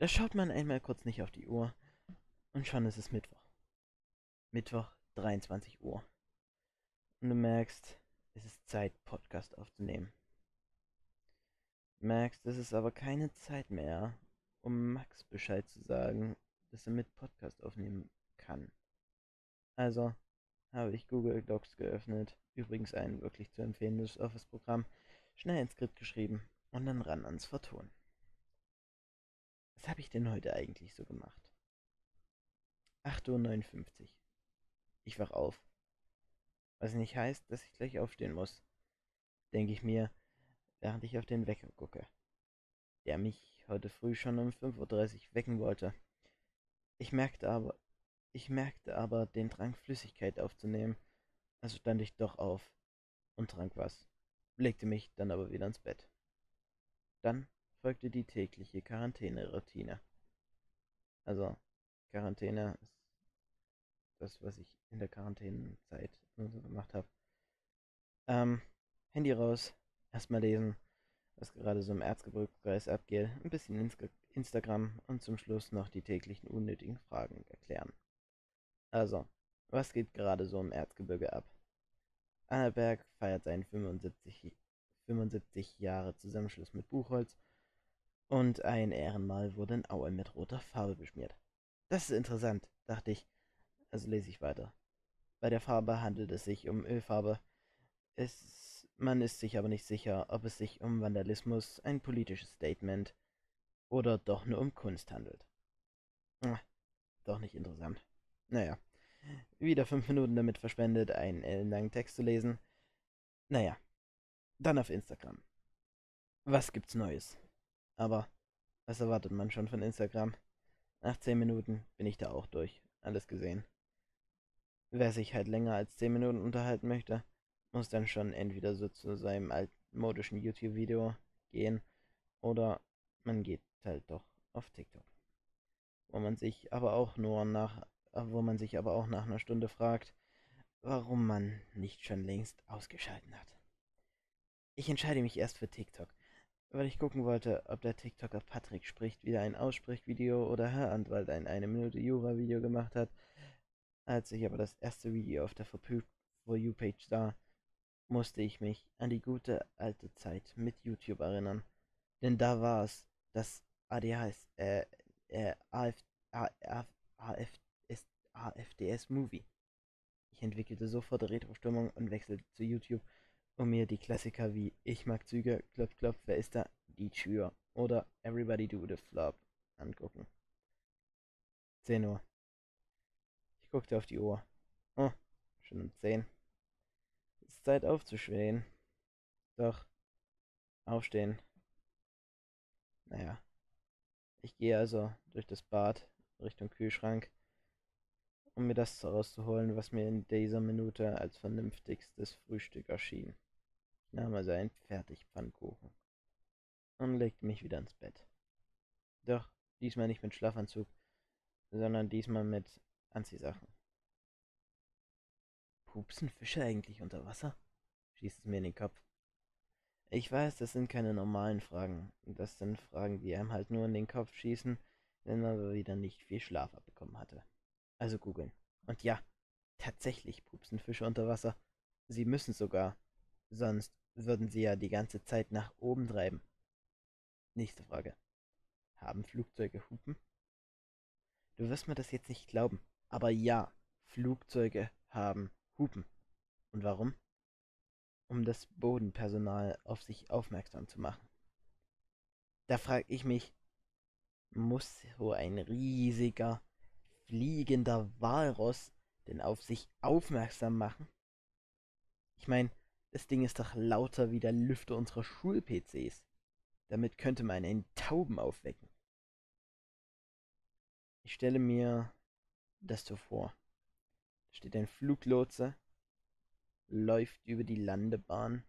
Da schaut man einmal kurz nicht auf die Uhr und schon ist es Mittwoch. Mittwoch, 23 Uhr. Und du merkst, es ist Zeit, Podcast aufzunehmen. Merkst, es ist aber keine Zeit mehr, um Max Bescheid zu sagen, dass er mit Podcast aufnehmen kann. Also habe ich Google Docs geöffnet, übrigens ein wirklich zu empfehlendes Office-Programm, schnell ins Skript geschrieben und dann ran ans Vertonen. Was habe ich denn heute eigentlich so gemacht? 8.59 Uhr. Ich wach auf. Was nicht heißt, dass ich gleich aufstehen muss. Denke ich mir, während ich auf den Wecker gucke. Der mich heute früh schon um 5.30 Uhr wecken wollte. Ich merkte aber, ich merkte aber den Drang, Flüssigkeit aufzunehmen. Also stand ich doch auf und trank was, legte mich dann aber wieder ins Bett. Dann folgte die tägliche Quarantäne-Routine. Also, Quarantäne ist das, was ich in der Quarantänezeit so gemacht habe. Ähm, Handy raus, erstmal lesen, was gerade so im Erzgebirgskreis abgeht, ein bisschen Insta Instagram und zum Schluss noch die täglichen unnötigen Fragen erklären. Also, was geht gerade so im Erzgebirge ab? Annaberg feiert seinen 75, 75 Jahre Zusammenschluss mit Buchholz und ein Ehrenmal wurde in Aue mit roter Farbe beschmiert. Das ist interessant, dachte ich. Also lese ich weiter. Bei der Farbe handelt es sich um Ölfarbe. Es, man ist sich aber nicht sicher, ob es sich um Vandalismus, ein politisches Statement oder doch nur um Kunst handelt. Ach, doch nicht interessant. Naja, wieder fünf Minuten damit verschwendet, einen ellenlangen Text zu lesen. Naja, dann auf Instagram. Was gibt's Neues? Aber was erwartet man schon von Instagram? Nach 10 Minuten bin ich da auch durch. Alles gesehen. Wer sich halt länger als 10 Minuten unterhalten möchte, muss dann schon entweder so zu seinem altmodischen YouTube-Video gehen oder man geht halt doch auf TikTok. Wo man sich aber auch nur nach, wo man sich aber auch nach einer Stunde fragt, warum man nicht schon längst ausgeschalten hat. Ich entscheide mich erst für TikTok weil ich gucken wollte, ob der TikToker Patrick spricht wieder ein Aussprechvideo oder Herr Anwalt ein eine Minute Jura-Video gemacht hat. Als ich aber das erste Video auf der For You-Page sah, musste ich mich an die gute alte Zeit mit YouTube erinnern. Denn da war es das ADHS, äh, äh, AF, AF, AF, AFDS Movie. Ich entwickelte sofort Retro-Stimmung und wechselte zu YouTube und mir die Klassiker wie Ich mag Züge, Klopf, Klopf, wer ist da? Die Tür oder Everybody Do the Flop angucken. 10 Uhr. Ich guckte auf die Uhr. Oh, schon um 10. Es ist Zeit aufzuschwehen. Doch, aufstehen. Naja. Ich gehe also durch das Bad Richtung Kühlschrank, um mir das rauszuholen, was mir in dieser Minute als vernünftigstes Frühstück erschien nahm also einen Fertigpfannkuchen und legte mich wieder ins Bett. Doch diesmal nicht mit Schlafanzug, sondern diesmal mit Anziehsachen. Pupsen Fische eigentlich unter Wasser? schießt es mir in den Kopf. Ich weiß, das sind keine normalen Fragen. Das sind Fragen, die einem halt nur in den Kopf schießen, wenn man wieder nicht viel Schlaf abbekommen hatte. Also googeln. Und ja, tatsächlich pupsen Fische unter Wasser. Sie müssen sogar. Sonst würden sie ja die ganze Zeit nach oben treiben. Nächste Frage. Haben Flugzeuge Hupen? Du wirst mir das jetzt nicht glauben, aber ja, Flugzeuge haben Hupen. Und warum? Um das Bodenpersonal auf sich aufmerksam zu machen. Da frage ich mich, muss so ein riesiger, fliegender Walross denn auf sich aufmerksam machen? Ich meine, das Ding ist doch lauter wie der Lüfter unserer Schul-PCs. Damit könnte man einen Tauben aufwecken. Ich stelle mir das so vor. Da steht ein Fluglotse, läuft über die Landebahn.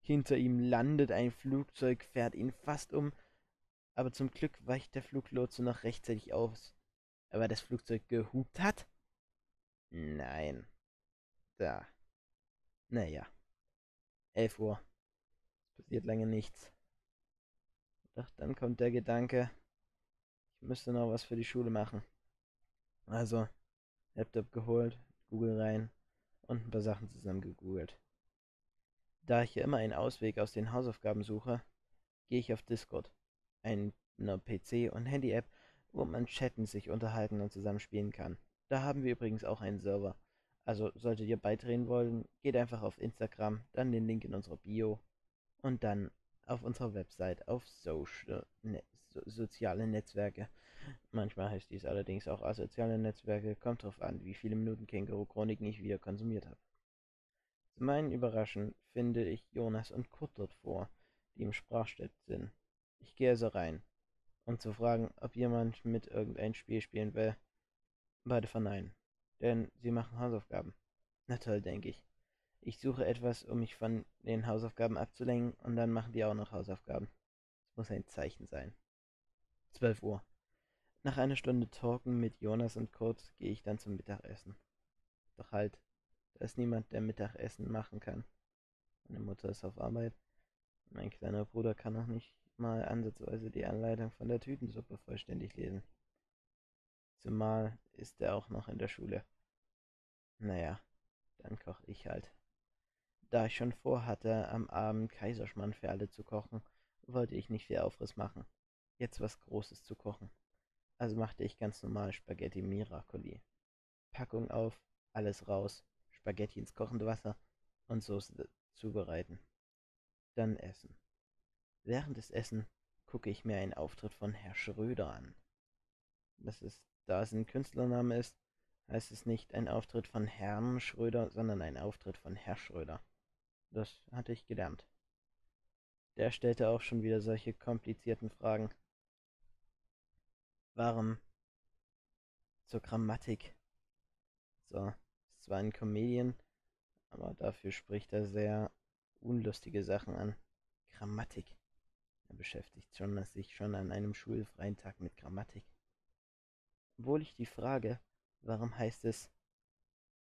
Hinter ihm landet ein Flugzeug, fährt ihn fast um, aber zum Glück weicht der Fluglotse noch rechtzeitig aus. Aber das Flugzeug gehupt hat? Nein. Da. Naja. 11 Uhr. Es passiert lange nichts. Doch dann kommt der Gedanke, Ich müsste noch was für die Schule machen. Also, Laptop geholt, Google rein und ein paar Sachen zusammen gegoogelt. Da ich ja immer einen Ausweg aus den Hausaufgaben suche, gehe ich auf Discord, einer PC- und Handy-App, wo man chatten, sich unterhalten und zusammen spielen kann. Da haben wir übrigens auch einen Server. Also solltet ihr beitreten wollen, geht einfach auf Instagram, dann den Link in unserer Bio und dann auf unserer Website auf Social, ne, so, soziale Netzwerke. Manchmal heißt dies allerdings auch asoziale Netzwerke, kommt drauf an, wie viele Minuten Känguru-Chroniken ich wieder konsumiert habe. Zu meinen Überraschen finde ich Jonas und Kurt dort vor, die im Sprachchat sind. Ich gehe also rein, um zu fragen, ob jemand mit irgendein Spiel spielen will. Beide verneinen, denn sie machen Hausaufgaben. Na toll, denke ich. Ich suche etwas, um mich von den Hausaufgaben abzulenken, und dann machen die auch noch Hausaufgaben. Es muss ein Zeichen sein. 12 Uhr. Nach einer Stunde Talken mit Jonas und Kurt gehe ich dann zum Mittagessen. Doch halt, da ist niemand, der Mittagessen machen kann. Meine Mutter ist auf Arbeit. Mein kleiner Bruder kann noch nicht mal ansatzweise die Anleitung von der Tütensuppe vollständig lesen. Zumal ist er auch noch in der Schule. Naja, dann koche ich halt. Da ich schon vorhatte, am Abend Kaiserschmarrn für alle zu kochen, wollte ich nicht viel Aufriss machen. Jetzt was Großes zu kochen. Also machte ich ganz normal Spaghetti Miracoli. Packung auf, alles raus, Spaghetti ins kochende Wasser und Soße zubereiten. Dann essen. Während des Essen gucke ich mir einen Auftritt von Herr Schröder an. Das ist, da es ein Künstlername ist, heißt es nicht ein Auftritt von Herrn Schröder, sondern ein Auftritt von Herr Schröder. Das hatte ich gelernt. Der stellte auch schon wieder solche komplizierten Fragen. Warum zur Grammatik? So, ist zwar ein Comedian, aber dafür spricht er sehr unlustige Sachen an. Grammatik. Er beschäftigt schon, sich schon an einem schulfreien Tag mit Grammatik. Obwohl ich die Frage, warum heißt es,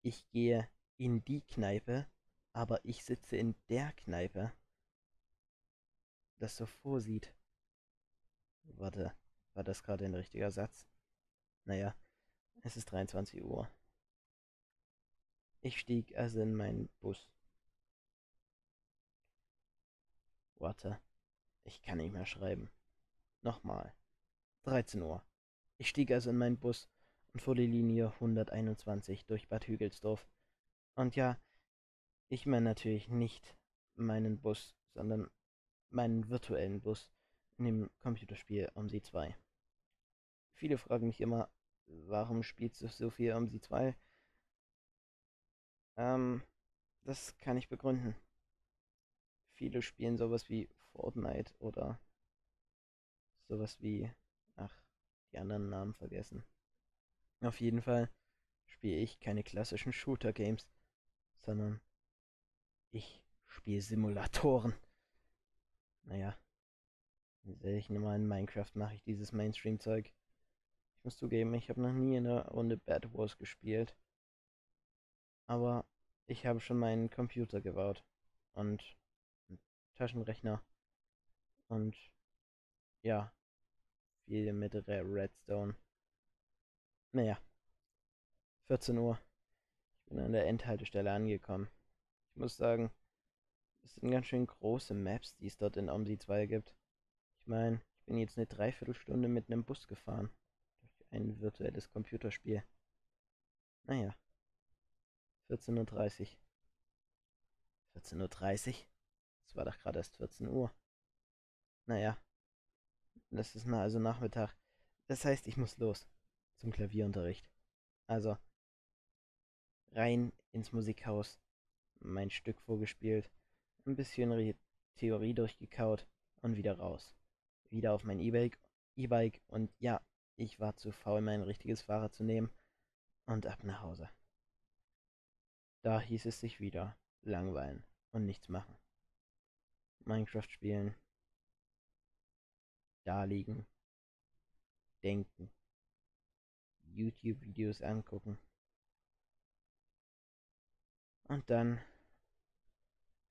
ich gehe in die Kneipe, aber ich sitze in der Kneipe, das so vorsieht. Warte, war das gerade ein richtiger Satz? Naja, es ist 23 Uhr. Ich stieg also in meinen Bus. Warte, ich kann nicht mehr schreiben. Nochmal. 13 Uhr. Ich stieg also in meinen Bus und fuhr die Linie 121 durch Bad Hügelsdorf. Und ja, ich meine natürlich nicht meinen Bus, sondern meinen virtuellen Bus in dem Computerspiel OMSI 2. Viele fragen mich immer, warum spielst du so viel OMSI 2? Ähm, das kann ich begründen. Viele spielen sowas wie Fortnite oder sowas wie, ach, die anderen Namen vergessen. Auf jeden Fall spiele ich keine klassischen Shooter-Games, sondern ich spiele Simulatoren. Naja, in welchen normalen Minecraft mache ich dieses Mainstream-Zeug? Ich muss zugeben, ich habe noch nie in einer Runde Bad Wars gespielt. Aber ich habe schon meinen Computer gebaut. Und einen Taschenrechner. Und ja, viel mit Redstone. Naja, 14 Uhr. Ich bin an der Endhaltestelle angekommen. Ich muss sagen, es sind ganz schön große Maps, die es dort in OMSI 2 gibt. Ich meine, ich bin jetzt eine Dreiviertelstunde mit einem Bus gefahren. Durch ein virtuelles Computerspiel. Naja. 14.30 Uhr. 14.30 Uhr? Es war doch gerade erst 14 Uhr. Naja. Das ist na also Nachmittag. Das heißt, ich muss los. Zum Klavierunterricht. Also. Rein ins Musikhaus mein Stück vorgespielt, ein bisschen Re Theorie durchgekaut und wieder raus. Wieder auf mein E-Bike e und ja, ich war zu faul, mein richtiges Fahrrad zu nehmen und ab nach Hause. Da hieß es sich wieder langweilen und nichts machen. Minecraft spielen, da liegen, denken, YouTube-Videos angucken. Und dann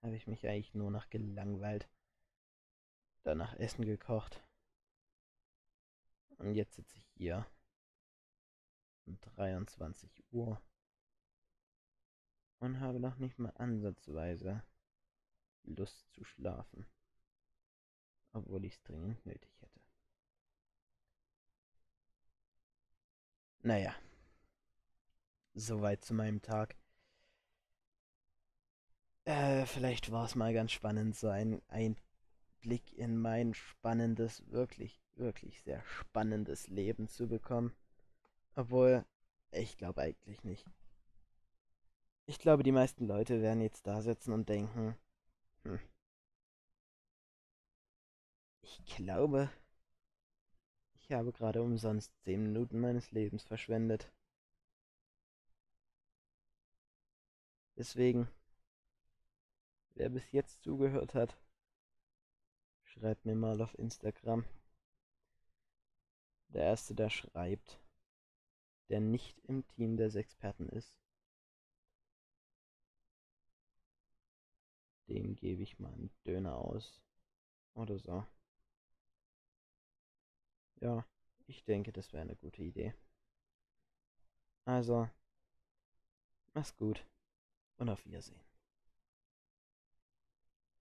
habe ich mich eigentlich nur noch gelangweilt. Danach Essen gekocht. Und jetzt sitze ich hier um 23 Uhr und habe noch nicht mal ansatzweise Lust zu schlafen, obwohl ich es dringend nötig hätte. Naja, soweit zu meinem Tag. Äh, vielleicht war es mal ganz spannend, so ein Einblick in mein spannendes, wirklich, wirklich sehr spannendes Leben zu bekommen. Obwohl, ich glaube eigentlich nicht. Ich glaube, die meisten Leute werden jetzt da sitzen und denken, hm, ich glaube, ich habe gerade umsonst 10 Minuten meines Lebens verschwendet. Deswegen, wer bis jetzt zugehört hat, schreibt mir mal auf Instagram. Der Erste, der schreibt, der nicht im Team des Experten ist, dem gebe ich mal einen Döner aus. Oder so. Ja, ich denke, das wäre eine gute Idee. Also, mach's gut und auf Wiedersehen.